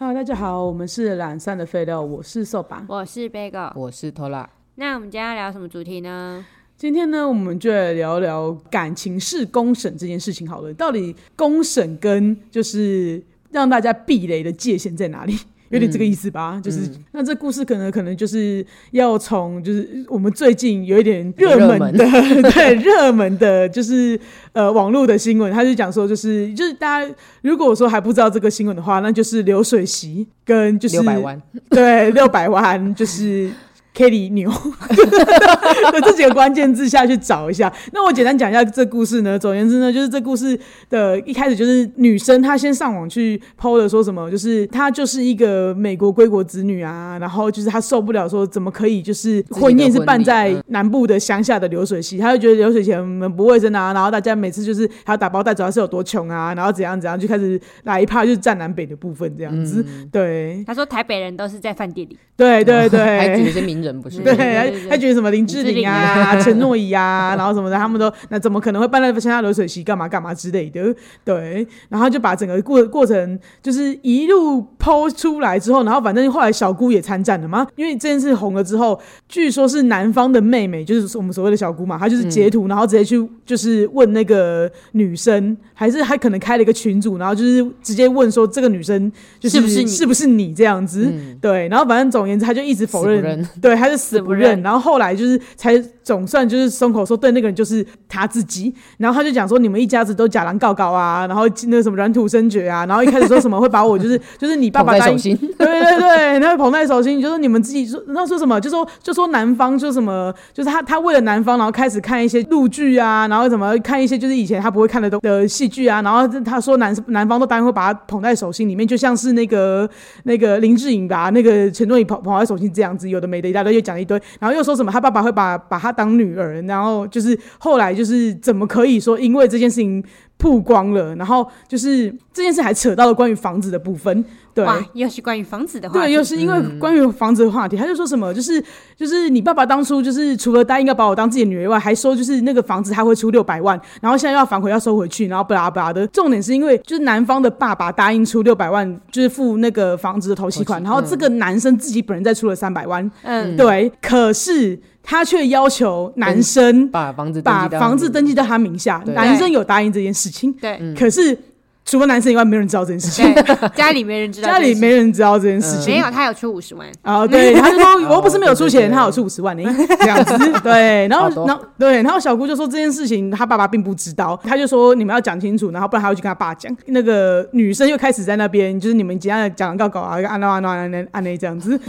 Hello，大家好，我们是懒散的废料，我是瘦吧。我是 Bagel。我是拖拉，那我们今天要聊什么主题呢？今天呢，我们就来聊聊感情式公审这件事情好了。到底公审跟就是让大家避雷的界限在哪里？有点这个意思吧？就是、那这故事可能可能就是要从就是我们最近有一点热门的 对热门的，就是呃网络的新闻，他就讲说就是就是大家如果说还不知道这个新闻的话，那就是流水席跟就是六百万，对，六百万就是 Kelly 牛，有这几个关键字下去找一下。那我简单讲一下这故事呢。总而言之呢，就是这故事的一开始就是女生她先上网去 PO 了说什么，就是她就是一个美国归国子女啊，然后就是她受不了说怎么可以就是婚宴是办在嗯南部的乡下的流水席，她就觉得流水席很不卫生啊，然后大家每次就是还要打包带走，她是有多穷啊，然后怎样怎样，就开始来一趴就是占南北的部分这样子，对她说台北人都是在饭店里，对对对，还举一些名人不是？对，对还对对还觉得什么林志玲啊、陈诺仪啊，然后什么的，他们都那怎么可能会办到乡下流水席干嘛干嘛之类的？对，然后就把整个过过程就是一路剖出来之后，然后反正后来小姑也参战了嘛，因为这件事红了之后，据说是男方的妹妹，就是我们所谓的小姑嘛，她就是截图，然后直接去就是问那个女生，还是她可能开了一个群组，然后就是直接问说这个女生就是不是你是不是你这样子？对，然后反正总而言之，他就一直否认对，他是死不认，死不认。然后后来就是才总算就是松口说，对，那个人就是他自己，然后他就讲说，你们一家子都假狼告告啊，然后那什么软土生绝啊，然后一开始说什么会把我就是 就是你爸爸答应对对对，他会捧在手心，就说你们自己说，然后说什么，就说就说男方说什么，就是他他为了男方，然后开始看一些陆剧啊，然后怎么看一些就是以前他不会看的东的戏剧啊，然后他说男男方都答应会把他捧在手心里面，就像是那个 那个林志颖吧那个陈诺仪捧捧在手心这样子，有的没的一大堆，又讲一堆，然后又说什么他爸爸会把把他当女儿，然后就是后来就是怎么可以说因为这件事情曝光了，然后就是这件事还扯到了关于房子的部分，对。又是关于房子的话对，题，又是因为关于房子的话题，他就说什么，就是就是你爸爸当初就是除了答应要把我当自己的女儿以外，还说就是那个房子他会出六百万，然后现在又要反悔要收回去，然后巴拉巴拉的。重点是因为就是男方的爸爸答应出六百万，就是付那个房子的头期款，然后这个男生自己本人再出了三百万，嗯，对，可是他却要求男生把房子登把记到房子登记到他名下，男生有答应这件事情，对。可是除了男生以外，没有人知道这件事情，家里没人知道家里这件事，没人知道这件事情，没有，他有出五十万，啊、对，他就说我又不是没有出钱，对对对他有出五十万呢，这样子。对，然后然后对，然后小姑就说这件事情他爸爸并不知道，他就说你们要讲清楚，然后不然他会去跟他爸讲。那个女生又开始在那边，就是你们今天讲告搞啊，按那按那按那按那这样子。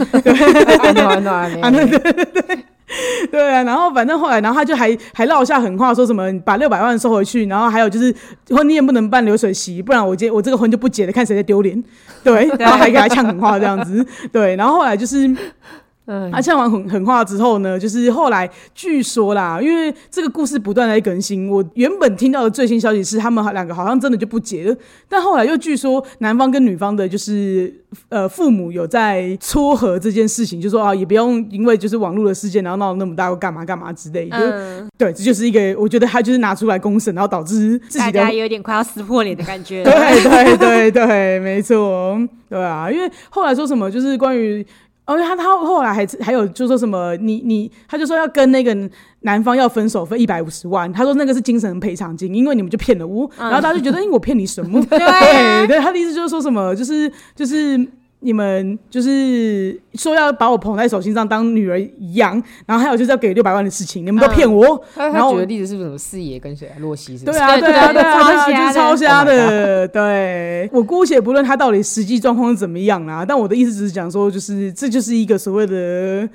安诺安诺安啊，对啊，然后反正后来，然后他就还还落下狠话，说什么把六百万收回去，然后还有就是婚宴不能办流水席，不然我结我这个婚就不结了，看谁在丢脸。对，然后还给他呛狠话这样子。对，然后后来就是。他呛完狠狠话之后呢，就是后来据说啦，因为这个故事不断地在更新，我原本听到的最新消息是他们两个好像真的就不结了，但后来又据说男方跟女方的就是呃父母有在撮合这件事情，就说啊也不用因为就是网络的事件然后闹得那么大，又干嘛干嘛之类的。嗯，对，这就是一个我觉得他就是拿出来公审，然后导致自己的大家有点快要撕破脸的感觉，对对对对，没错，对啊，因为后来说什么就是关于。哦，他他后来还还有就说什么，你你他就说要跟那个男方要分手费一百五十万，他说那个是精神赔偿金，因为你们就骗了我，然后大家就觉得，因为我骗你什么？对对，他的意思就是说什么，就是就是你们就是说要把我捧在手心上当女儿一样，然后还有就是要给六百万的事情，你们都骗我，他然后他举的例子是不是什么四爷跟谁啊？洛西是不是？对啊，对对啊，对对啊，超对啊就是瞎的超瞎 Oh 的。对我姑且不论他到底实际状况是怎么样啦，但我的意思只是讲说，就是这就是一个所谓的，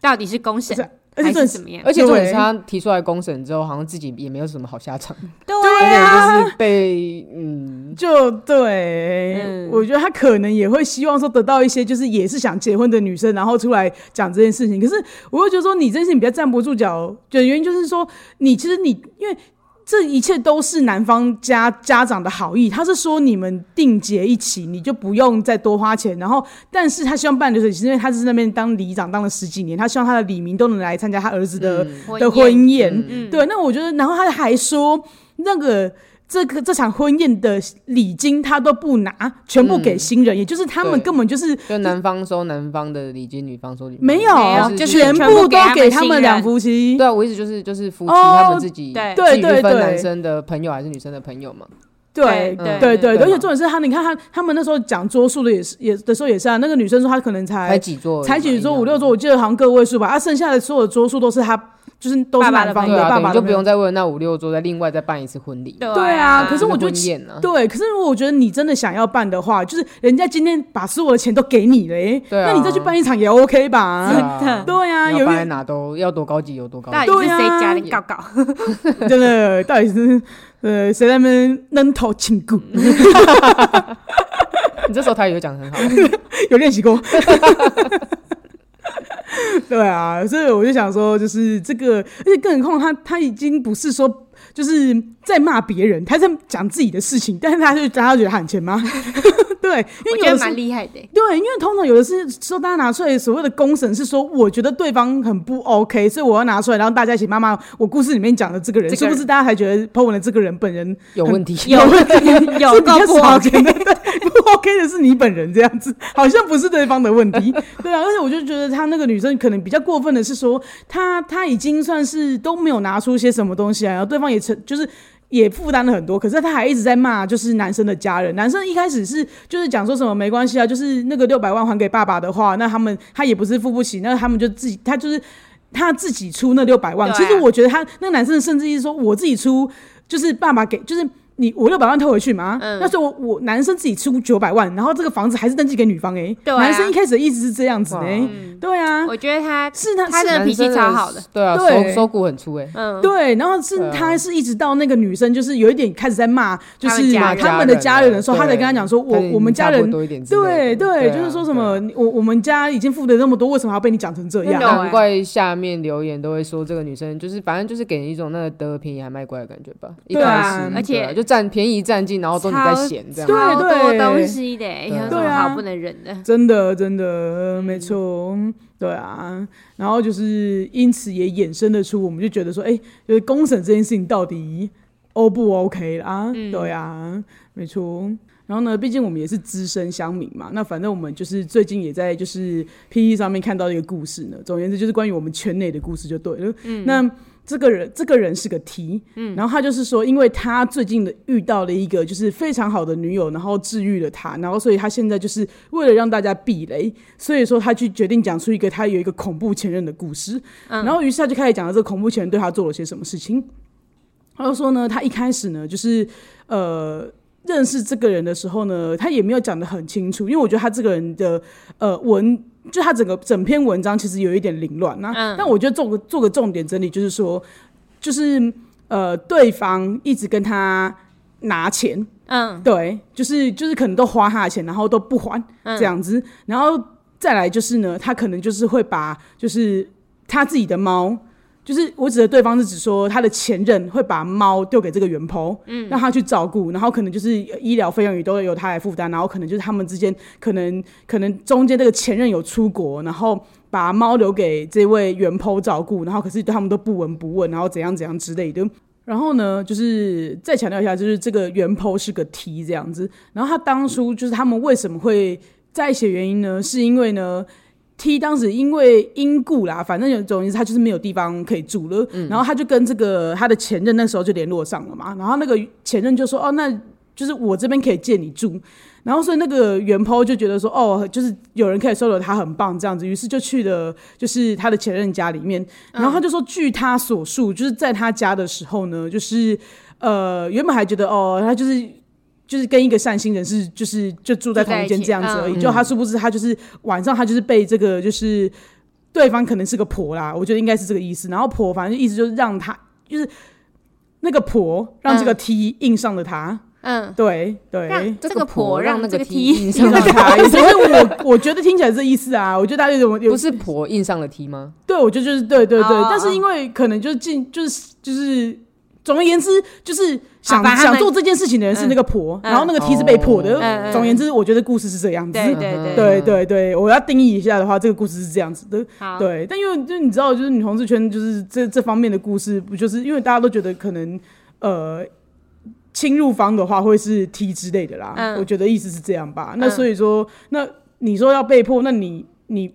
到底是公审是而且还这怎么样？而且重点是他提出来公审之后，好像自己也没有什么好下场，对而啊，就是被嗯，就对，嗯我觉得他可能也会希望说得到一些，就是也是想结婚的女生，然后出来讲这件事情。可是我会觉得说，你这件事情比较站不住脚，的原因就是说，你其实你因为。这一切都是男方家家长的好意，他是说你们定结一起，你就不用再多花钱。然后，但是他希望办流水席，因为他是那边当里长当了十几年，他希望他的里民都能来参加他儿子的、的婚宴。嗯对，那我觉得，然后他还说那个。这个这场婚宴的礼金他都不拿，全部给新人，也就是他们根本就是就男方收男方的礼金，女方收女方没有，就就是全全部部都给他们两夫妻。对啊，我意思就是就是夫妻哦他们自己对。对对对。男生的朋友还是女生的朋友嘛。对对对对，而且重点是他，你看他他们那时候讲桌数的也是也的时候也是啊，那个女生说她可能才才几桌才几桌五六桌，我记得好像个位数吧，啊，剩下的所有桌数都是他就是都是爸爸的男方对啊，等爸爸的于就不用再为了那五六桌再另外再办一次婚礼。对对啊，可是我觉得啊，对，可是如果我觉得你真的想要办的话，就是人家今天把所有的钱都给你了、欸，对啊那你再去办一场也 OK 吧？对啊，有办在哪都要多高级有多高级。到底是对啊谁家的搞搞？真的到底是呃谁在那边扔头请骨，你这时候台语会讲得很好，有练习过。对啊，所以我就想说，就是这个，而且更何况他他已经不是说就是在骂别人，他在讲自己的事情，但是他就大家觉得他很欠骂。对，因为有的是蛮厉害的欸。对，因为通常有的是说大家拿出来所谓的公审是说，我觉得对方很不 OK，所以我要拿出来，然后大家一起骂骂我故事里面讲的这个人，是不是大家才觉得 Po 文的这个人本人有问题。有有 是比较够不少 OK 的？不 OK 的是你本人这样子，好像不是对方的问题。对啊，而且我就觉得他那个女生可能比较过分的是说，她她已经算是都没有拿出些什么东西来，然后对方也成就是。也负担了很多，可是他还一直在骂，就是男生的家人。男生一开始是就是讲说什么没关系啊，就是那个六百万还给爸爸的话，那他们他也不是付不起，那他们就自己他就是他自己出那六百万。啊其实我觉得他那个男生甚至是说我自己出，就是爸爸给，就是你我六百万退回去嘛，嗯那时候我我男生自己出九百万，然后这个房子还是登记给女方哎、对啊男生一开始的意思是这样子呢、哇对啊，我觉得他是他是他的脾气超好的，对啊，对手手骨很粗哎，嗯，对，然后是他是一直到那个女生就是有一点开始在骂，就是他们的家人的时候，他才跟他讲说，我我们家人。多一点对，对，啊就是说什么，我我们家已经付的那么多，为什么要被你讲成这样？难怪下面留言都会说这个女生就是反正就是给人一种那个得了便宜还卖乖的感觉吧。对啊而且对啊就占便宜占尽，然后都你在嫌这样。对超多对东西的欸，有什对么啊好不能忍的？真的，真的，没错，对啊。然后就是因此也衍生的出，我们就觉得说，哎、就是公审这件事情到底 O 不 OK 啦？对啊，没错。然后呢，毕竟我们也是资深乡民嘛，那反正我们就是最近也在就是 P E 上面看到一个故事呢。总而言之，就是关于我们圈内的故事就对了。那这个人，这个人是个 T，嗯，然后他就是说，因为他最近的遇到了一个就是非常好的女友，然后治愈了他，然后所以他现在就是为了让大家避雷，所以说他去决定讲出一个他有一个恐怖前任的故事，然后于是他就开始讲了这个恐怖前任对他做了些什么事情。他就说呢，他一开始呢，就是呃。认识这个人的时候呢，他也没有讲得很清楚，因为我觉得他这个人的呃文，就他整个整篇文章其实有一点凌乱。那、嗯但我觉得做个做个重点整理，就是说，就是呃，对方一直跟他拿钱，嗯，对，就是就是可能都花他的钱，然后都不还嗯这样子，然后再来就是呢，他可能就是会把就是他自己的猫。就是我指的对方是指说他的前任会把猫丢给这个原 po，嗯，让他去照顾，然后可能就是医疗费用也都由他来负担，然后可能就是他们之间可能可能中间这个前任有出国，然后把猫留给这位原 po 照顾，然后可是他们都不闻不问，然后怎样怎样之类的。然后呢，就是再强调一下，就是这个原 po 是个 T 这样子。然后他当初就是他们为什么会在一起的原因呢？是因为呢。T 当时因为因故啦，反正有总之他就是没有地方可以住了，然后他就跟这个他的前任那时候就联络上了嘛，然后那个前任就说哦，那就是我这边可以借你住，然后所以那个原 po 就觉得说哦，就是有人可以收留他很棒这样子，于是就去了就是他的前任家里面，然后他就说据他所述，就是在他家的时候呢，就是呃原本还觉得哦，他就是。就是跟一个善心人士，就是就住在同一间这样子而已。就他殊不知，他就是晚上他就是被这个就是对方可能是个婆啦，我觉得应该是这个意思。然后婆反正意思就是让他就是那个婆让这个 T 印上了他，嗯，对对，让这个婆让那个 T 印印上了他，所以 我我觉得听起来这意思啊，我觉得大家有有不是婆印上了 T 吗？对，我觉得就是对对对，哦但是因为可能就是进就是就是。总而言之，就是想、想做这件事情的人是那个婆，嗯然后那个梯是被迫的。总而言之，我觉得故事是这样子。对对对对对对，我要定义一下的话，这个故事是这样子的。对，但因为就是你知道，就是女同志圈就是这这方面的故事，不就是因为大家都觉得可能呃侵入方的话会是 T 之类的啦。嗯我觉得意思是这样吧。那嗯所以说，那你说要被迫，那你你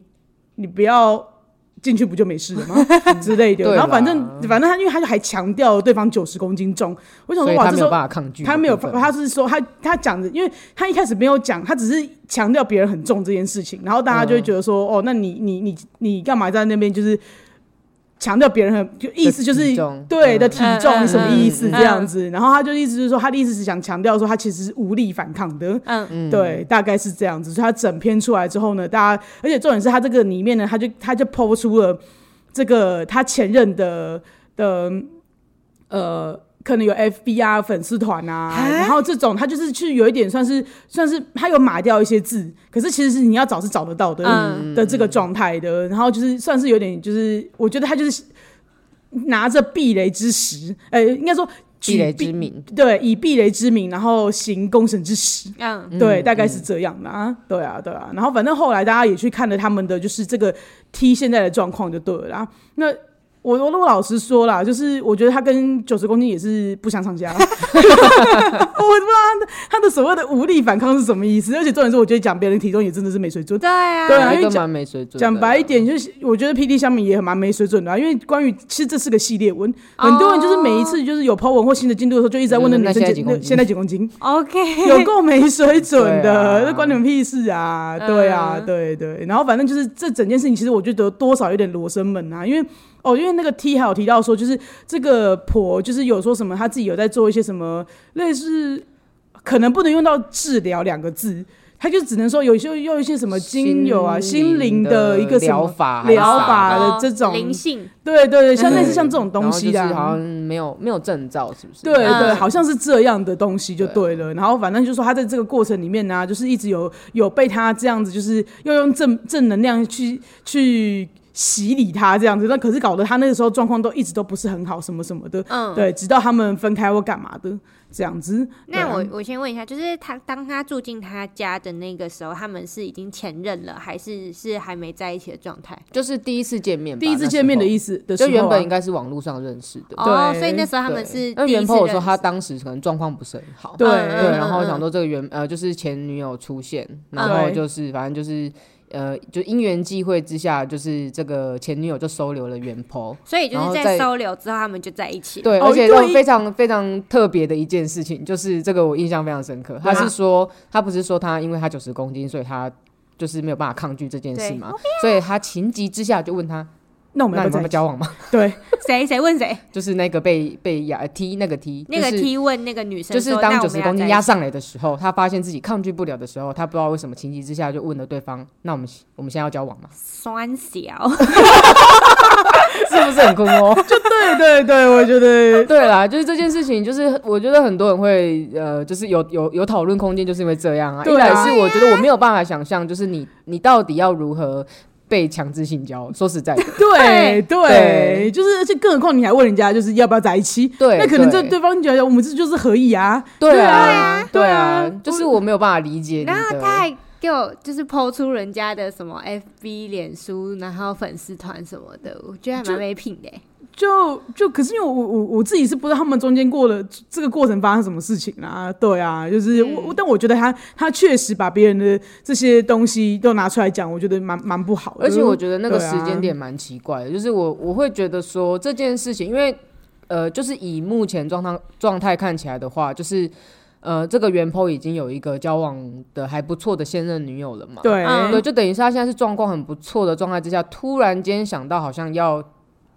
你不要。进去不就没事了吗？之类的，然后反正反正他，因为他就还强调对方九十公斤重，我想说哇，他没有这时候办法抗拒。他没有，他是说他他讲的，因为他一开始没有讲，他只是强调别人很重这件事情，然后大家就会觉得说，哦，那你你你你干嘛在那边就是强调别人很，就意思就是对的体重什么意思嗯。这样子，然后他就意思就是说，他的意思是想强调说他其实是无力反抗的，嗯。对，大概是这样子。所以他整篇出来之后呢，大家，而且重点是他这个里面呢，他就他就抛出了这个他前任的的呃。可能有 FB 啊粉丝团啊，然后这种他就是去有一点算是算是他有码掉一些字，可是其实是你要找是找得到的、嗯。的这个状态的，然后就是算是有点就是我觉得他就是拿着避雷之石，呃，应该说避雷之名，对，以避雷之名，然后行公审之实，嗯。对，大概是这样的啊，对啊，对啊。然后反正后来大家也去看了他们的就是这个 T 现在的状况就对了啦。那我我我老实说啦，就是我觉得他跟九十公斤也是不相上下。我不知道他的他的所谓的无力反抗是什么意思，而且重点是我觉得讲别人体重也真的是没水准。对啊，对啊因为讲没水准的。讲白一点，就是我觉得 P D 香米也很蛮没水准的、啊，因为关于其实这是个系列文，很多人就是每一次就是有 po 文或新的进度的时候，就一直在问那嗯那女生几现在几公斤现在几公斤。OK，有够没水准对的，啊这关你们屁事啊！对啊，嗯对对。然后反正就是这整件事情，其实我觉得多少有点罗生门啊，因为哦，因为那个 T 还有提到说，就是这个婆就是有说什么，他自己有在做一些什么类似，可能不能用到治疗两个字。他就只能说有一些用一些什么精油啊、心灵的一个什疗法疗法的哦这种，灵性，对对对，像类似像这种东西的好像没有没有证照，是不是？对对，嗯好像是这样的东西就对了。然后反正就说他在这个过程里面呢、就是一直有有被他这样子，就是要用正正能量去去洗礼他这样子。那可是搞得他那个时候状况都一直都不是很好，什么什么的。嗯，对，直到他们分开或干嘛的这样子。那我我先问一下，就是他当他住进他家的那个时候，他们是已经前任了，还是是还没在一起的状态？就是第一次见面，第一次见面的意思，思的、啊，就原本应该是网络上认识的。哦，所以那时候他们是那第一次袁鹏我说他当时可能状况不是很好，对嗯对，嗯然后嗯想说这个原呃就是前女友出现，然后就是反正就是呃就因缘际会之下，就是这个前女友就收留了袁鹏。所以就是在收留之后，他们就在一起。对，哦而且对都非常非常特别的一件事情，就是这个我印象非常深刻。他是说，他不是说他因为他九十公斤，所以他就是没有办法抗拒这件事嘛，所以他情急之下就问他，那我们那你们要不要在一起？交往吗？对，谁谁问谁？就是那个被被压踢那个踢，那个就是 T 问那个女生就是说那我当九十们要在一起公斤压上来的时候，她发现自己抗拒不了的时候，她不知道为什么情急之下就问了对方：“那我们我们现在要交往吗酸小，？” 是不是很酷哦？对对对，我觉得对啦，就是这件事情，就是我觉得很多人会呃，就是有有有讨论空间，就是因为这样啊。一对啊来是我觉得我没有办法想象，就是你你到底要如何被强制性交？说实在的，对对，对就是而且更何况你还问人家就是要不要在一起，对那可能这对对方觉得我们这就是合意啊，对啊啊，对对啊啊，就是我没有办法理解你然后他的。还给我就是抛出人家的什么 FB、脸书，然后粉丝团什么的，我觉得还蛮没品的欸。就就可是因为我我我自己是不知道他们中间过了这个过程发生什么事情啦，对啊，就是我、我但我觉得他他确实把别人的这些东西都拿出来讲，我觉得蛮蛮不好的，而且我觉得那个时间点蛮奇怪的，就是我我会觉得说这件事情，因为呃，就是以目前状态状态看起来的话，就是呃，这个袁坡已经有一个交往的还不错的现任女友了嘛，对、嗯对，就等于是他现在是状况很不错的状态之下，突然间想到好像要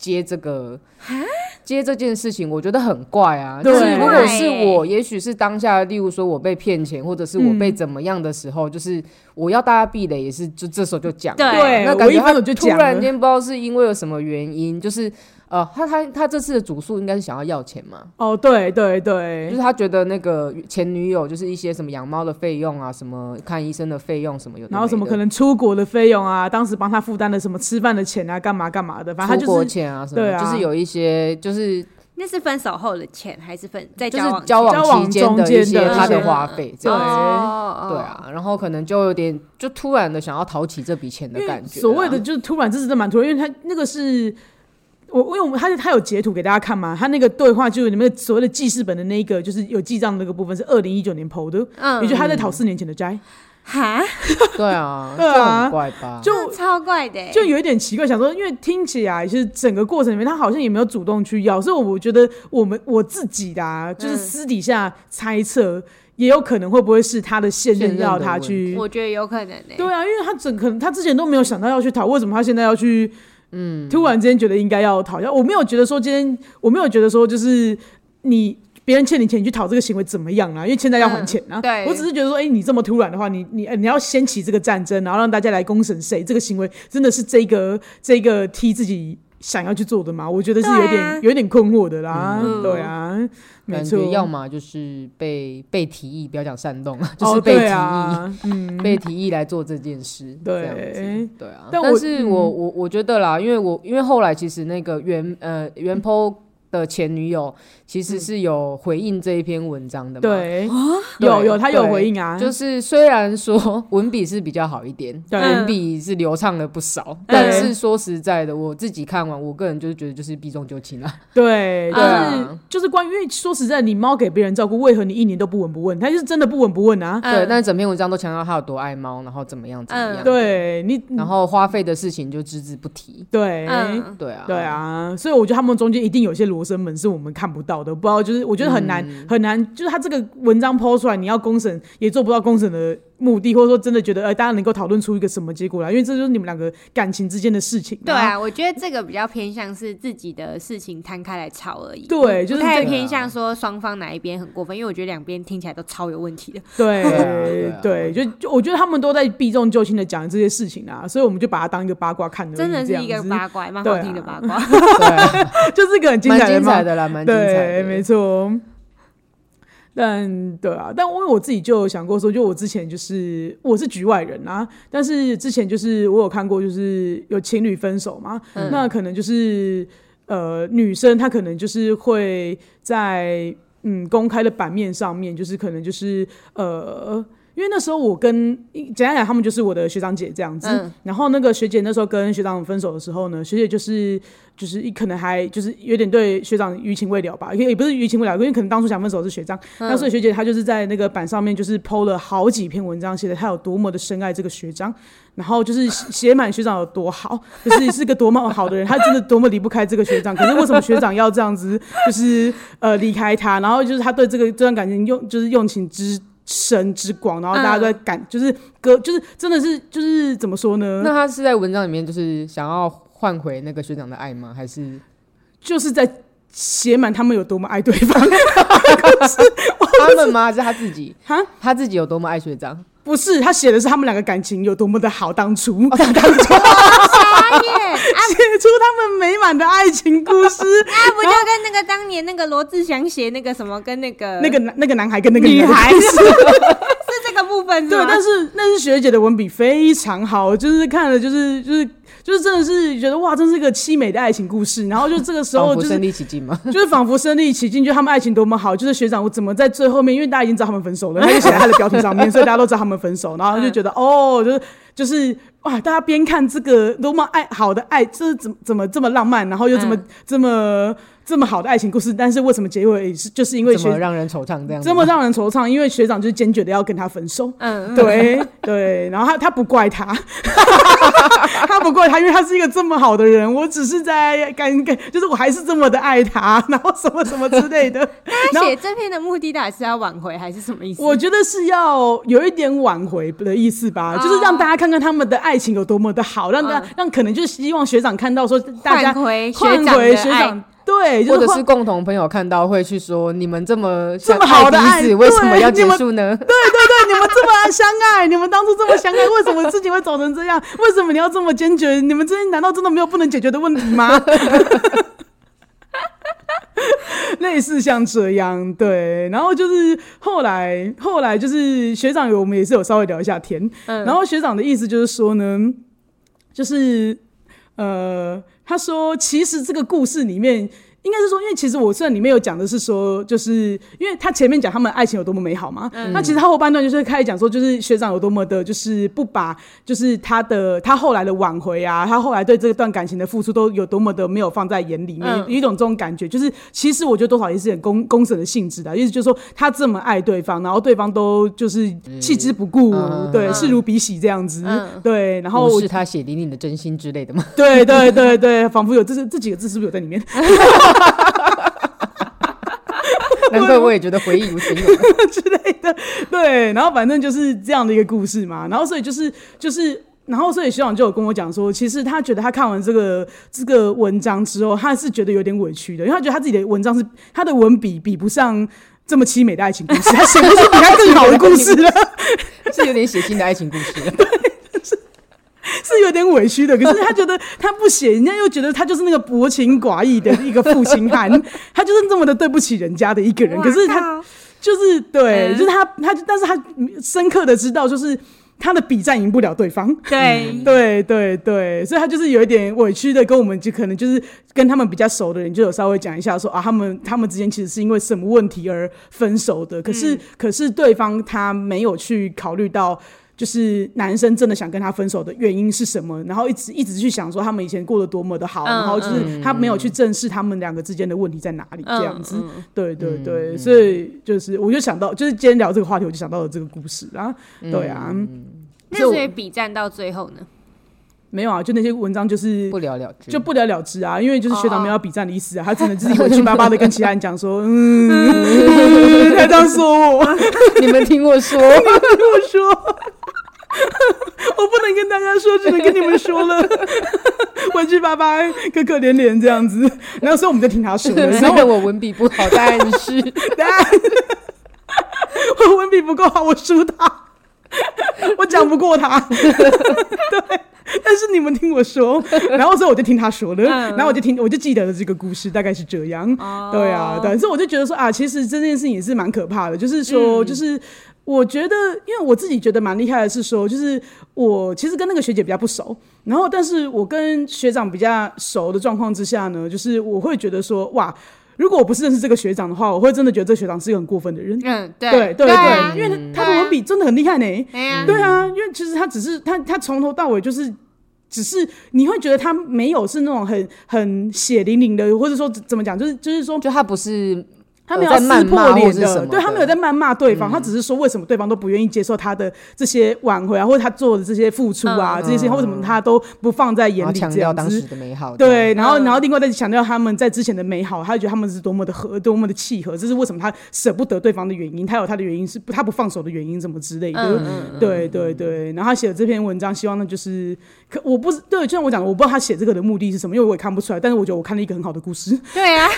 接这个。接这件事情，我觉得很怪啊。就是如果是我，也许是当下，例如说我被骗钱，或者是我被嗯怎么样的时候，就是我要大家避雷，也是就这时候就讲。对对，那感觉他我一分手就突，然间不知道是因为有什么原因，就是呃，他他他这次的主诉应该是想要要钱嘛，哦，对对对就是，他觉得那个前女友就是一些什么养猫的费用啊，什么看医生的费用什么有的的，然后什么可能出国的费用啊，当时帮他负担的什么吃饭的钱啊，干嘛干嘛的，反正他出国就是钱啊什么，对啊就是有一些就是那是分手后的钱还是分在就是交往交交往期间的一中间些的他的花费这对样子。哦对，啊，然后可能就有点，就突然的想要讨起这笔钱的感觉啊。所谓的就是突然，这是真的蛮突然，因为他那个是。我因为我们他他有截图给大家看嘛，他那个对话就是你们所谓的记事本的那一个，就是有记账的那个部分是二零一九年 PO 的，嗯也就是他在讨四年前的债，哈，对啊，对啊怪吧？就超怪的欸，就有一点奇怪，想说，因为听起来就是整个过程里面，他好像也没有主动去要，所以我觉得我们我自己的、啊，就是嗯私底下猜测，也有可能会不会是他的现现任要他去。我觉得有可能呢。对啊，因为他整可能他之前都没有想到要去讨，为什么他现在要去？嗯，突然之间觉得应该要讨要，我没有觉得说今天，我没有觉得说就是你别人欠你钱，你去讨这个行为怎么样啊？因为现在要还钱啊。嗯对我只是觉得说，哎、你这么突然的话，你你呃你要掀起这个战争，然后让大家来公审谁，这个行为真的是这个这个替自己想要去做的吗？我觉得是有点、啊。有点困惑的啦。嗯。对啊，没感错，觉要么就是被被提议，不要讲煽动，就哦是被提对议，啊，嗯，被提议来做这件事，对。这样子，对啊。但但是我我我觉得啦，因为我因为后来其实那个原呃原 po 的前女友其实是有回应这一篇文章的嘛，对，对有有他有回应啊，就是虽然说文笔是比较好一点，对。文笔是流畅了不少，但是说实在的，我自己看完，我个人就是觉得就是避重就轻啦。对，就对是、啊。就是关于，因为说实在，你猫给别人照顾，为何你一年都不闻不问？他就是真的不闻不问啊。嗯。对，但是整篇文章都强调他有多爱猫，然后怎么样怎么样，嗯。对你，然后花费的事情就只字不提。对、嗯，对啊，对，啊，所以我觉得他们中间一定有些罗生门是我们看不到的，不知道就是我觉得很难、很难，就是他这个文章抛出来，你要公审也做不到公审的目的，或者说真的觉得呃大家能够讨论出一个什么结果来，因为这就是你们两个感情之间的事情、对啊，我觉得这个比较偏向是自己的事情摊开来吵而已。对就是不太偏向说双方哪一边很过分，因为我觉得两边听起来都超有问题的。对对就就我觉得他们都在避重就轻的讲这些事情啊，所以我们就把它当一个八卦看的，真的是一个八卦，蛮好听的八卦。对啊，就是一个很精彩的嘛精彩的啦，蛮精彩。没错。但对啊，但因为我自己就有想过说，就我之前就是我是局外人啊，但是之前就是我有看过，就是有情侣分手嘛，嗯那可能就是呃女生她可能就是会在嗯公开的版面上面，就是可能就是呃。因为那时候我跟简单讲，他们就是我的学长姐这样子。嗯。然后那个学姐那时候跟学长分手的时候呢，学姐就是就是可能还就是有点对学长余情未了吧，也也不是余情未了，因为可能当初想分手的是学长，那所以学姐她就是在那个板上面就是 PO 了好几篇文章，写的她有多么的深爱这个学长，然后就是写满学长有多好，就是是个多么好的人，他真的多么离不开这个学长，可是为什么学长要这样子，就是呃离开他，然后就是他对这个这段感情用就是用情之。深之广，然后大家都在感，就是歌，就是真的是，就是怎么说呢？那他是在文章里面就是想要换回那个学长的爱吗？还是就是在写满他们有多么爱对方。他们吗？还是他自己？哈，他自己有多么爱学长？不是，他写的是他们两个感情有多么的好，当初。哦当初。傻眼，写出他们美满的爱情故事。啊，不就跟那个当年那个罗志祥写那个什么，跟那个那个那个男孩跟那个女孩。是 是这个部分是对，但是那是学姐的文笔非常好，就是看了就是就是就是真的是觉得哇，真是一个凄美的爱情故事。然后就这个时候就是仿佛身临其境嘛？就是仿佛身临其境，就他们爱情多么好，就是学长我怎么在最后面，因为大家已经知道他们分手了，他就写在他的标题上面，所以大家都知道他们分手，然后就觉得、哦，就是就是哇，大家边看这个多么爱好的爱，这怎怎么这么浪漫，然后又这么、嗯这么这么好的爱情故事，但是为什么结尾是就是因为学让人惆怅这样？这么让人惆怅？因为学长就是坚决的要跟他分手。嗯，对对，然后他他不怪他，他不怪他，因为他是一个这么好的人，我只是在感感，就是我还是这么的爱他，然后什么什么之类的。他写这篇的目的到底是要挽回还是什么意思？我觉得是要有一点挽回的意思吧，哦就是让大家看看他们的爱情有多么的好，让大家、嗯让可能就是希望学长看到说大家换回学长的回学长，对，就或者是共同朋友看到会去说你们这么这么好的爱为什么要结束呢？对对对，你们这么相爱，你们当初这么相爱，为什么事情会走成这样？为什么你要这么坚决？你们之间难道真的没有不能解决的问题吗？类似像这样，对，然后就是后来，后来就是学长有我们也是有稍微聊一下天，嗯。然后学长的意思就是说呢，就是呃，他说其实这个故事里面应该是说，因为其实我虽然里面有讲的是说，就是因为他前面讲他们爱情有多么美好嘛，那其实他后半段就是开始讲说，就是学长有多么的，就是不把就是他的他后来的挽回啊，他后来对这段感情的付出都有多么的没有放在眼里面，嗯。有一种这种感觉，就是其实我觉得多少也是很公公审的性质的，意思就是说他这么爱对方，然后对方都就是弃之不顾，嗯。对，嗯视如鼻息这样子，嗯。对，然后是他血淋淋的真心之类的吗？对对对对，仿佛有这是这几个字是不是有在里面？难怪我也觉得回忆如情涌。之类的，对，然后反正就是这样的一个故事嘛，然后所以就是就是。然后，所以学长就有跟我讲说，其实他觉得他看完这个这个文章之后，他是觉得有点委屈的，因为他觉得他自己的文章是他的文笔比不上这么凄美的爱情故事，他写不出比他更好的故事了，是有点血腥的爱情故事。是有点委屈的。可是他觉得他不写，人家又觉得他就是那个薄情寡义的一个负心汉，他就是这么的对不起人家的一个人。可是他就是对，嗯就是他他，但是他深刻的知道，就是他的笔战赢不了对方。对，对对对，所以他就是有一点委屈的，跟我们就可能就是跟他们比较熟的人，就有稍微讲一下说啊，他们他们之间其实是因为什么问题而分手的。可是、可是对方他没有去考虑到。就是男生真的想跟他分手的原因是什么？然后一直一直去想说他们以前过得多么的好，嗯然后就是他没有去正视他们两个之间的问题在哪里，这样子。对对对，所以就是我就想到，就是今天聊这个话题，我就想到了这个故事啊。对啊，那所以我所以比战到最后呢？没有啊，就那些文章就是不了了之，就不了了之啊，因为就是学长哦没有要比战的意思啊，他只能自己委屈巴巴的跟其他人讲说，嗯，他这样说我，你们听我说，听我说。我不能跟大家说，只能跟你们说了，回去拜拜、可可怜怜这样子。然后所以我们就听他说了，然后我文笔不好，但是。但 我文笔不够好，我输他，我讲不过他。对，但是你们听我说，然后所以我就听他说了，嗯。然后我就听，我就记得了这个故事，大概是这样。哦。对啊，对，所以我就觉得说啊，其实这件事情也是蛮可怕的，就是说，就是。我觉得，因为我自己觉得蛮厉害的是说，就是我其实跟那个学姐比较不熟，然后但是我跟学长比较熟的状况之下呢，就是我会觉得说，哇，如果我不是认识这个学长的话，我会真的觉得这个学长是一个很过分的人。嗯，对对对啊因为他的文笔真的很厉害呢。哎呀，对啊，因为其实他只是他他从头到尾就是。只是你会觉得他没有是那种很很血淋淋的，或者说怎么讲，就是就是说就他不是他没有撕破脸的对他没有在谩骂对方，他只是说为什么对方都不愿意接受他的这些挽回啊，或者他做的这些付出啊，嗯这些事情，为什么他都不放在眼里强调当时。的美好。对，然后嗯然后另外再强调他们在之前的美好，他就觉得他们是多么的合，多么的契合，这是为什么他舍不得对方的原因，他有他的原因是不他不放手的原因，什么之类的。对对对，然后他写的这篇文章，希望呢就是，可我不是对，就像我讲的，我不知道他写这个的目的是什么，因为我也看不出来，但是我觉得我看了一个很好的故事。对啊，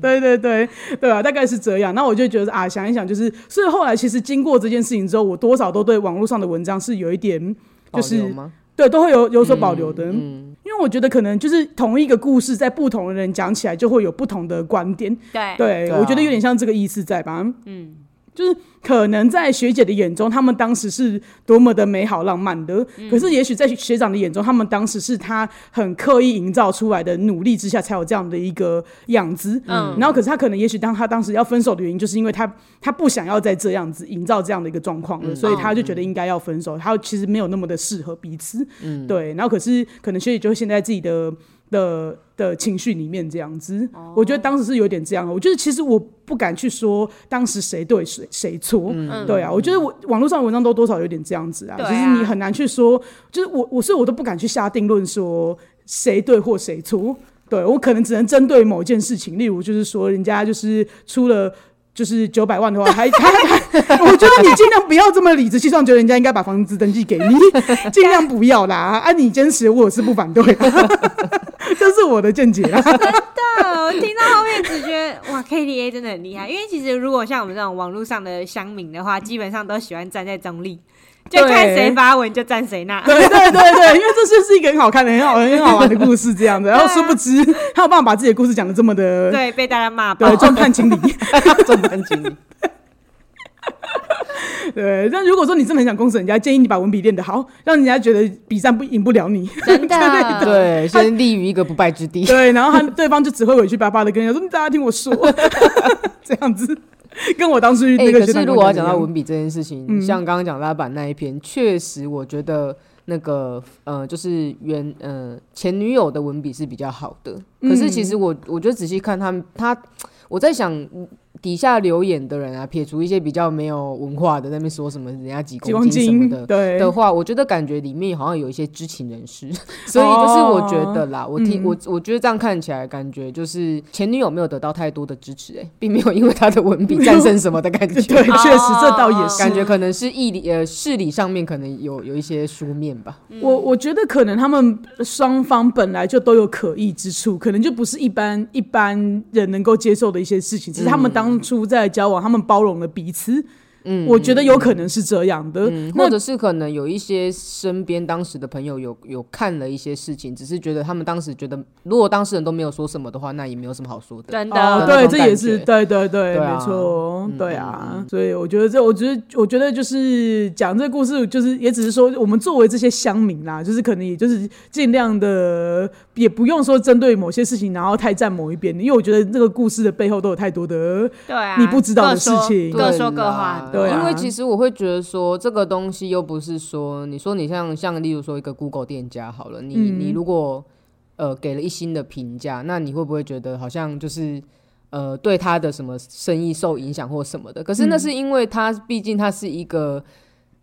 对对对对啊，大概是这样。那我就觉得啊，想一想，就是，所以后来其实经过这件事情之后，我多少都对网络上的文章是有一点，就是？对，都会有有所保留的。嗯因为我觉得可能就是同一个故事，在不同的人讲起来，就会有不同的观点。对，对，对啊我觉得有点像这个意思在吧？嗯，就是可能在学姐的眼中，他们当时是多么的美好浪漫的，可是也许在学长的眼中，他们当时是他很刻意营造出来的努力之下才有这样的一个样子。嗯然后可是他可能也许当他当时要分手的原因，就是因为他他不想要再这样子营造这样的一个状况了，所以他就觉得应该要分手。他其实没有那么的适合彼此。嗯对，然后可是可能学姐就会现在自己的的的情绪里面这样子。我觉得当时是有点这样的。我觉得其实我不敢去说当时谁对谁谁错。嗯对啊，我觉得我网络上的文章都多少有点这样子啊。对啊其实你很难去说，就是我我所以我都不敢去下定论说谁对或谁错。对我可能只能针对某件事情，例如就是说人家就是出了。就是九百万的话，还还还，我觉得你尽量不要这么理直气壮，觉得人家应该把房子登记给你，尽量不要啦。啊，你坚持，我是不反对的，这是我的见解啦。对，我听到后面只觉得哇，K D A 真的很厉害，因为其实如果像我们这种网络上的乡民的话，基本上都喜欢站在中立，就看谁发文就站谁那。对对对对，因为这就是一个很好看的、很好很好玩的故事，这样子。然后殊不知，他有办法把自己的故事讲的这么的，对，被大家骂对，。众叛亲离。重担经理，对，但如果说你真的很想公审人家，建议你把文笔练得好，让人家觉得比赛不赢不了你。真的，对，先立于一个不败之地。对，然后他对方就只会委屈巴巴的跟人家说：“大家听我说。” 这样子，跟我当初哎、那个可是如果要讲到文笔这件事情，嗯像刚刚讲拉板那一篇，确实我觉得那个呃，就是原呃前女友的文笔是比较好的。可是其实嗯我我觉得仔细看他们，他我在想底下留言的人啊，撇除一些比较没有文化的，在那边说什么人家几几公公斤什么，的。对的话，我觉得感觉里面好像有一些知情人士，所以就是我觉得啦，我听、嗯我我觉得这样看起来，感觉就是前女友没有得到太多的支持、哎，并没有因为她的文笔战胜什么的感觉。对，确实这倒也是 感觉可能是义理呃事理上面可能有有一些书面吧。我我觉得可能他们双方本来就都有可疑之处，可能就不是一般一般人能够接受的一些事情。只是他们当当初在交往，他们包容了彼此。嗯，我觉得有可能是这样的。嗯，或者是可能有一些身边当时的朋友有有看了一些事情，只是觉得他们当时觉得，如果当事人都没有说什么的话，那也没有什么好说的。真哦，的，对，这也是对对对，没错，嗯对啊，所以我觉得这，我觉得，我觉得就是讲这个故事，就是也只是说，我们作为这些乡民啦，就是可能也就是尽量的，也不用说针对某些事情，然后太站某一边，因为我觉得这个故事的背后都有太多的，对啊，你不知道的事情各说各啦话，对啊因为其实我会觉得说，这个东西又不是说，你说你像像例如说一个 Google 店家好了，你、嗯你如果呃给了一星的评价，那你会不会觉得好像就是呃对他的什么生意受影响或什么的？可是那嗯是因为他毕竟他是一个。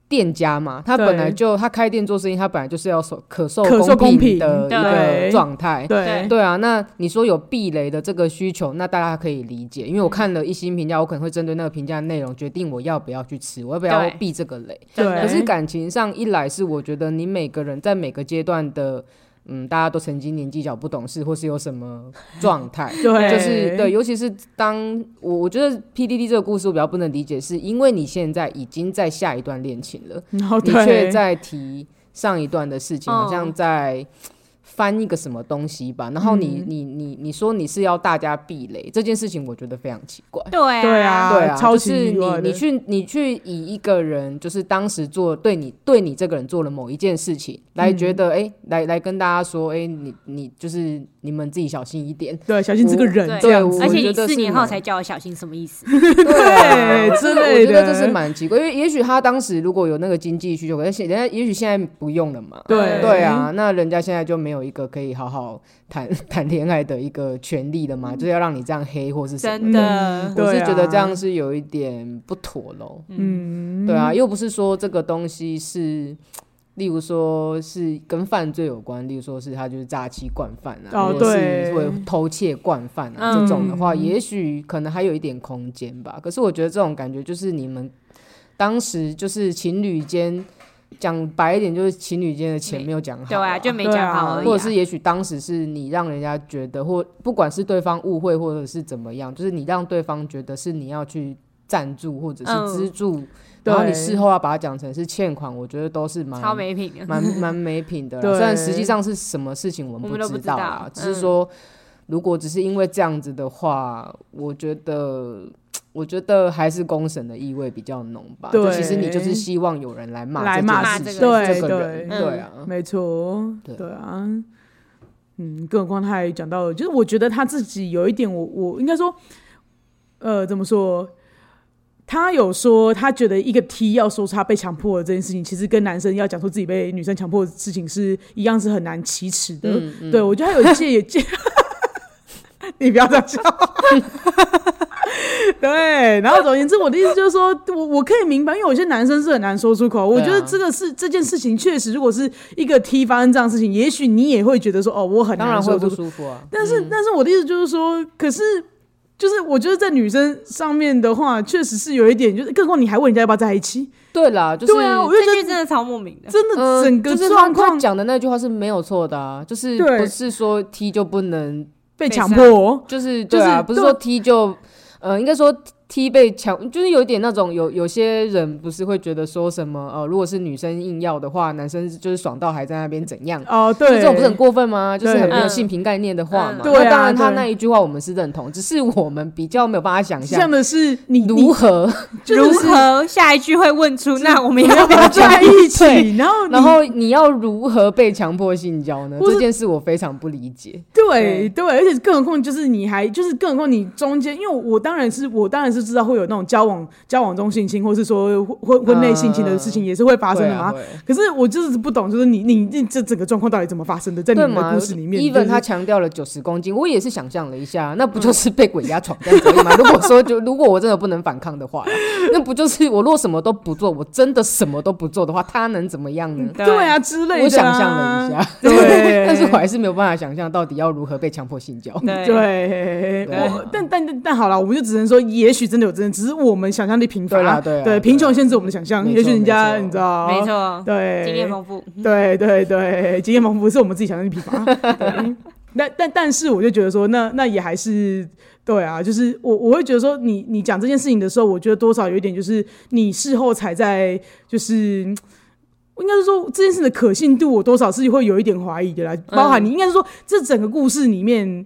店家嘛，他本来就他开店做生意，他本来就是要受可受公平平的一个状态。对。对啊，那你说有避雷的这个需求，那大家可以理解，因为我看了一星评价，我可能会针对那个评价内容决定我要不要去吃，我要不要避这个雷。对可是感情上一来是我觉得你每个人在每个阶段的，嗯，大家都曾经年纪小不懂事，或是有什么状态，对，就是对，尤其是当我我觉得 PDD 这个故事我比较不能理解，是因为你现在已经在下一段恋情了，然后你却，在提上一段的事情，好像在翻一个什么东西吧。然后你、你你你说你是要大家避雷这件事情，我觉得非常奇怪。对对啊对啊，超级就是你你去你去以一个人，就是当时做对你对你这个人做了某一件事情，来觉得哎、诶来来跟大家说，哎、你你就是你们自己小心一点。对，小心这个人对这样子，而且你四年后才叫我小心，什么意思？对之类我觉得这是蛮奇怪，因为也许他当时如果有那个经济需求，可是现人家也许现在不用了嘛。对对啊，那人家现在就没有一个可以好好谈 谈恋爱的一个权利的嘛，就是要让你这样黑或是什么真的，我是觉得这样是有一点不妥喽。嗯，对啊，又不是说这个东西是，例如说是跟犯罪有关，例如说是他就是诈欺惯犯啊，哦或者是会偷窃惯犯啊、嗯。这种的话，也许可能还有一点空间吧。可是我觉得这种感觉就是你们当时就是情侣间。讲白一点，就是情侣间的钱没有讲好、对啊，就没讲好而已啊。或者是也许当时是你让人家觉得，或不管是对方误会，或者是怎么样，就是你让对方觉得是你要去赞助或者嗯是资助，然后你事后要把它讲成是欠款，我觉得都是蛮超没品的。蛮蛮没品的 虽然实际上是什么事情我们不知知道啊，只嗯。是说如果只是因为这样子的话，我觉得。我觉得还是公审的意味比较浓吧。对其实你就是希望有人来骂来骂件事情，这对这个人，对对啊，没错，对对啊，嗯，更何况他还讲到了，就是我觉得他自己有一点我，我应该说，呃，怎么说？他有说，他觉得一个 T 要说出他被强迫的这件事情，其实跟男生要讲出自己被女生强迫的事情是一样，是很难启齿的。嗯嗯对我觉得他有一些也借，你不要这样笑。对，然后总而言之，我的意思就是说，我我可以明白，因为有些男生是很难说出口。我觉得这个是这件事情，确实，如果是一个 T 发生这样的事情，也许你也会觉得说，哦，我很当然会不难说出口。舒服啊。但是，但是我的意思就是说，可是。就是我觉得在女生上面的话，确实是有一点，就是更何况你还问人家要不要在一起，对啦，就是对啊，我就觉得这句真的超莫名的。真的呃整个就是他状况他讲的那句话是没有错的啊，就是对不是说 T 就不能，被强迫，就是就是对啊，不是说踢就呃，应该说 T 被强，就是有一点那种有有些人不是会觉得说什么呃，如果是女生硬要的话，男生就是爽到还在那边怎样？哦，就对，这种不是很过分吗？就是很没有嗯性平概念的话嘛。嗯对当然，他那一句话我们是认同，只是我们比较没有办法想象像的是你你如何，如 就是何下一句会问出？那我们要要不要在一起？然后你然后你要如何被强迫性交呢？这件事我非常不理解。对对，而且更何况就是你还就是更何况你中间，因为我当然是我当然是知道会有那种交往交往中性侵，或是说婚婚内性侵的事情也是会发生的嘛。会啊可是我就是不懂，就是你你你这整个状况到底怎么发生的，在你们的故事里面，even 就是他强调了九十公斤，我也是想象了一下，那不就是被鬼压床这样子而已吗？如果说就如果我真的不能反抗的话，那不就是我若什么都不做，我真的什么都不做的话，他能怎么样呢？对。啊之类的啊、我想象了一下，对。但是我还是没有办法想象到底要如何被强迫性交。对。我但但但但好了，我们就只能说，也许真的有真的，只是我们想象力贫乏，对啦对啦对贫穷限制我们的想象。也许人家你知道，没，错，对，经验丰富。对对对，经验丰富是我们自己想象力贫乏。那，但但但是我就觉得说，那那也还是对啊，就是我我会觉得说你，你讲这件事情的时候，我觉得多少有一点就是你事后才在就是。应该是说这件事的可信度，我多少是会有一点怀疑的啦。包含你应该是说，这整个故事里面，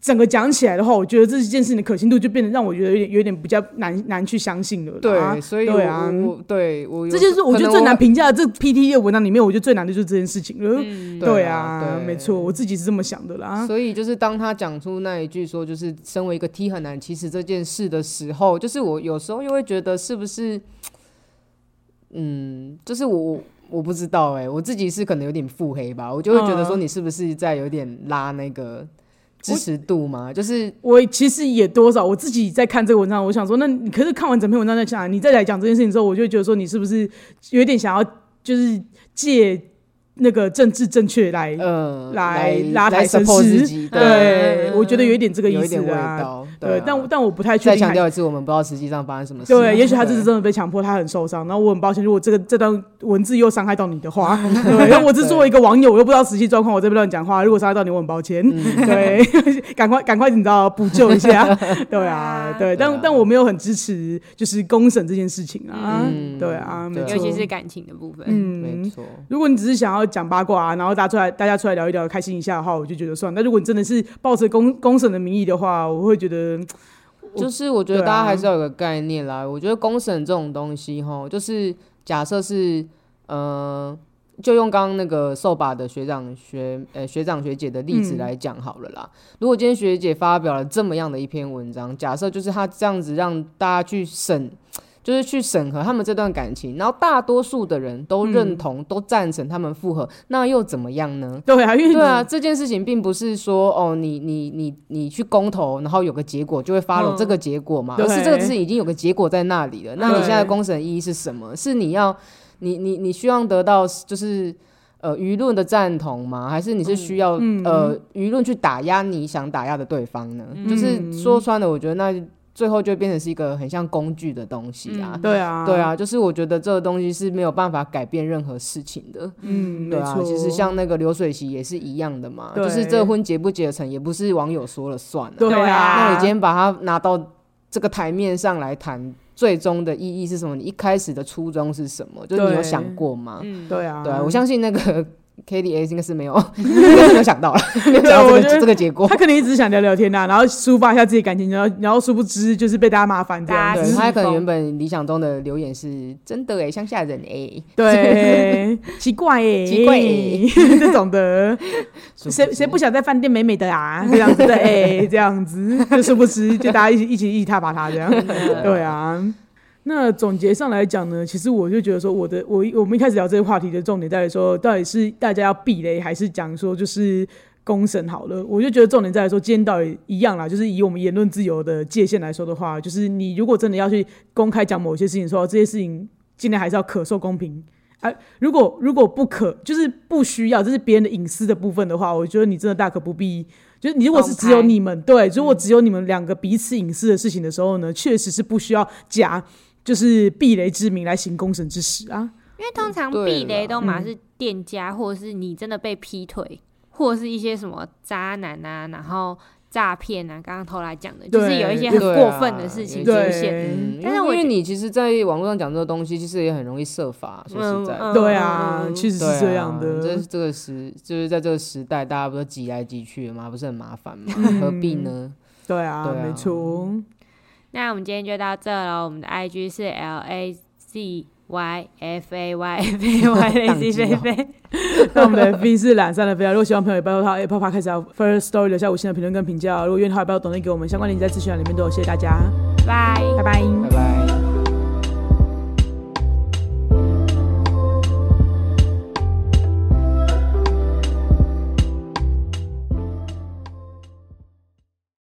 整个讲起来的话，我觉得这件事情的可信度就变得让我觉得有点有点比较难难去相信了啦。对，所以我对啊对我这就是我觉得最难评价的。这 P T E 文章里面，我觉得最难的就是这件事情了。嗯，对对啊没错，我自己是这么想的啦。所以就是当他讲出那一句说，就是身为一个 T 很难其实这件事的时候，就是我有时候又会觉得是不是，嗯，就是我我我不知道哎、我自己是可能有点腹黑吧，我就会觉得说嗯你是不是在有点拉那个支持度嘛，就是我其实也多少，我自己在看这个文章，我想说，那你可是看完整篇文章再讲，你再来讲这件事情之后，我就觉得说，你是不是有点想要，就是借那个政治正确来，呃来来拉抬来声势，对，嗯我觉得有一点这个意思啊。道，对，啊但但我不太确再定还。强调一次，我们不知道实际上发生什么事啊。对，也许他这次真的被强迫，他很受伤。然后我很抱歉，如果这个这段文字又伤害到你的话，对，因为我是作为一个网友，我又不知道实际状况，我这边乱讲话，如果伤害到你，我很抱歉。嗯 对，赶快赶快，你知道补救一下。对啊啊，对，但但我没有很支持就是公审这件事情啊。嗯对啊，没对啊错。尤其是感情的部分。嗯，没错。如果你只是想要讲八卦、啊，然后大家出来大家出来聊一聊，开心一下的话，我就觉得算。但如果你真的是抱着公公审的名义的话，我会觉得我就是我觉得大家还是要有个概念啦。我觉得公审这种东西，哈，就是假设是呃，就用刚刚那个受把的学长学呃学长学姐的例子嗯来讲好了啦。如果今天学姐发表了这么样的一篇文章，假设就是他这样子让大家去审。就是去审核他们这段感情，然后大多数的人都认同、都赞成他们复合，那又怎么样呢？对啊，因为对啊，这件事情并不是说哦，你你你你去公投，然后有个结果就会 follow 嗯这个结果嘛，对而是这个事情已经有个结果在那里了。那你现在公审意义是什么？是你要你你你希望得到就是呃舆论的赞同吗？还是你是需要、嗯呃舆论去打压你想打压的对方呢？就是嗯说穿了，我觉得那最后就变成是一个很像工具的东西啊。对啊，对，啊，就是我觉得这个东西是没有办法改变任何事情的。嗯，对啊，其实像那个流水席也是一样的嘛，就是这婚结不结成，也不是网友说了算啊。对啊，那你今天把它拿到这个台面上来谈，最终的意义是什么？你一开始的初衷是什么？就是你有想过吗？嗯，对啊，对啊，我相信那个 K D A 应该是没有，应该是没有想到了，没有想到这我觉得个这个结果他。可能一直是想聊聊天呐、然后抒发一下自己感情，然后然后殊不知就是被大家麻烦这样子。他可能原本理想中的留言是真的哎，乡下人哎，对，奇怪耶、奇怪耶 这种的，谁谁不想在饭店美美的啊？这样子的哎、这样子，就殊不知就大家一起一起一起踏伐他这样。对啊。那总结上来讲呢，其实我就觉得说，我的我我们一开始聊这个话题的重点在于说，到底是大家要避雷，还是讲说就是公审好了？我就觉得重点在于说，今天到底一样啦，就是以我们言论自由的界限来说的话，就是你如果真的要去公开讲某些事情的时候，这些事情尽量还是要可受公平。啊，如果如果不可，就是不需要，这是别人的隐私的部分的话，我觉得你真的大可不必。就是你如果是只有你们对，如果只有你们两个彼此隐私的事情的时候呢，确实是不需要假就是避雷之名来行公审之实啊。因为通常避雷啦都嘛是店家，或者是你真的被劈腿，或者是一些什么渣男啊，然后诈骗啊，刚刚偷来讲的，就是有一些很过分的事情出现。嗯，但是我觉因为你其实，在网络上讲这个东西，其实也很容易设法。说实在对啊，嗯其实是这样的。这这个时就是在这个时代，大家不是挤来挤去的吗？不是很麻烦吗？嗯何必呢？对啊，对啊没错。那我们今天就到这了，我们的 IG 是 L A Z Y F A Y F A Y 宕 Lazy 机哦菲菲。那我们的 V 是懒散的飞啊，如果喜欢朋友也拜托他 Apple Podcast 要 First Story 留下五星的评论跟评价。如果愿意的话，也不要懂得给我们相关链接在资讯栏里面都有，谢谢大家，拜。拜拜。拜拜。